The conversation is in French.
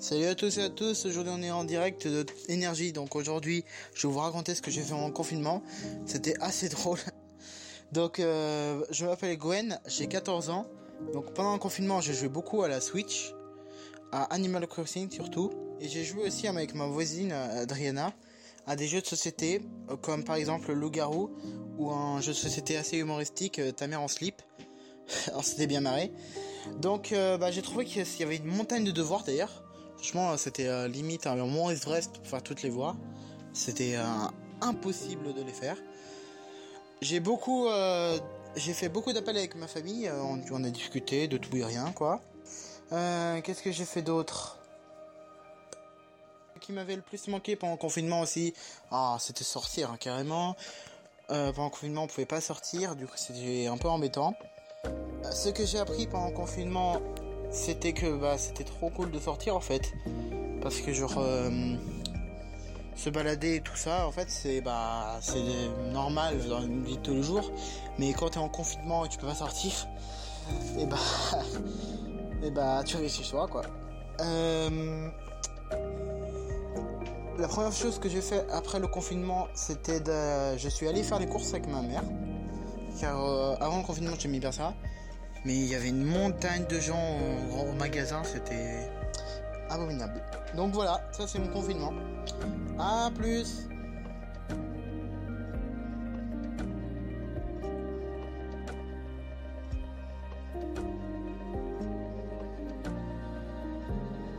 Salut à tous et à tous, aujourd'hui on est en direct de Énergie, donc aujourd'hui je vais vous raconter ce que j'ai fait en confinement, c'était assez drôle. Donc euh, je m'appelle Gwen, j'ai 14 ans, donc pendant le confinement j'ai joué beaucoup à la Switch, à Animal Crossing surtout, et j'ai joué aussi avec ma voisine Adriana à des jeux de société, comme par exemple Loup-Garou, ou un jeu de société assez humoristique, euh, Ta mère en slip. Alors c'était bien marré. Donc euh, bah, j'ai trouvé qu'il y avait une montagne de devoirs d'ailleurs. Franchement, c'était euh, limite un moment Everest pour faire toutes les voies. C'était euh, impossible de les faire. J'ai beaucoup, euh, j'ai fait beaucoup d'appels avec ma famille. On, a discuté de tout et rien, quoi. Qu'est-ce que j'ai fait d'autre? Qui m'avait le plus manqué pendant le confinement aussi, ah, c'était sortir hein, carrément. pendant le confinement, on pouvait pas sortir, du coup c'était un peu embêtant. Ce que j'ai appris pendant le confinement, c'était que bah c'était trop cool de sortir en fait. Parce que genre euh, se balader et tout ça en fait c'est bah c'est normal dans une vie de tous les jours. Mais quand t'es en confinement et tu peux pas sortir et bah et bah tu restes chez toi quoi. Euh, la première chose que j'ai fait après le confinement c'était de je suis allé faire les courses avec ma mère. Car euh, avant le confinement j'aimais bien ça mais il y avait une montagne de gens au, magasin, c'était abominable. Donc voilà, ça c'est mon confinement. A plus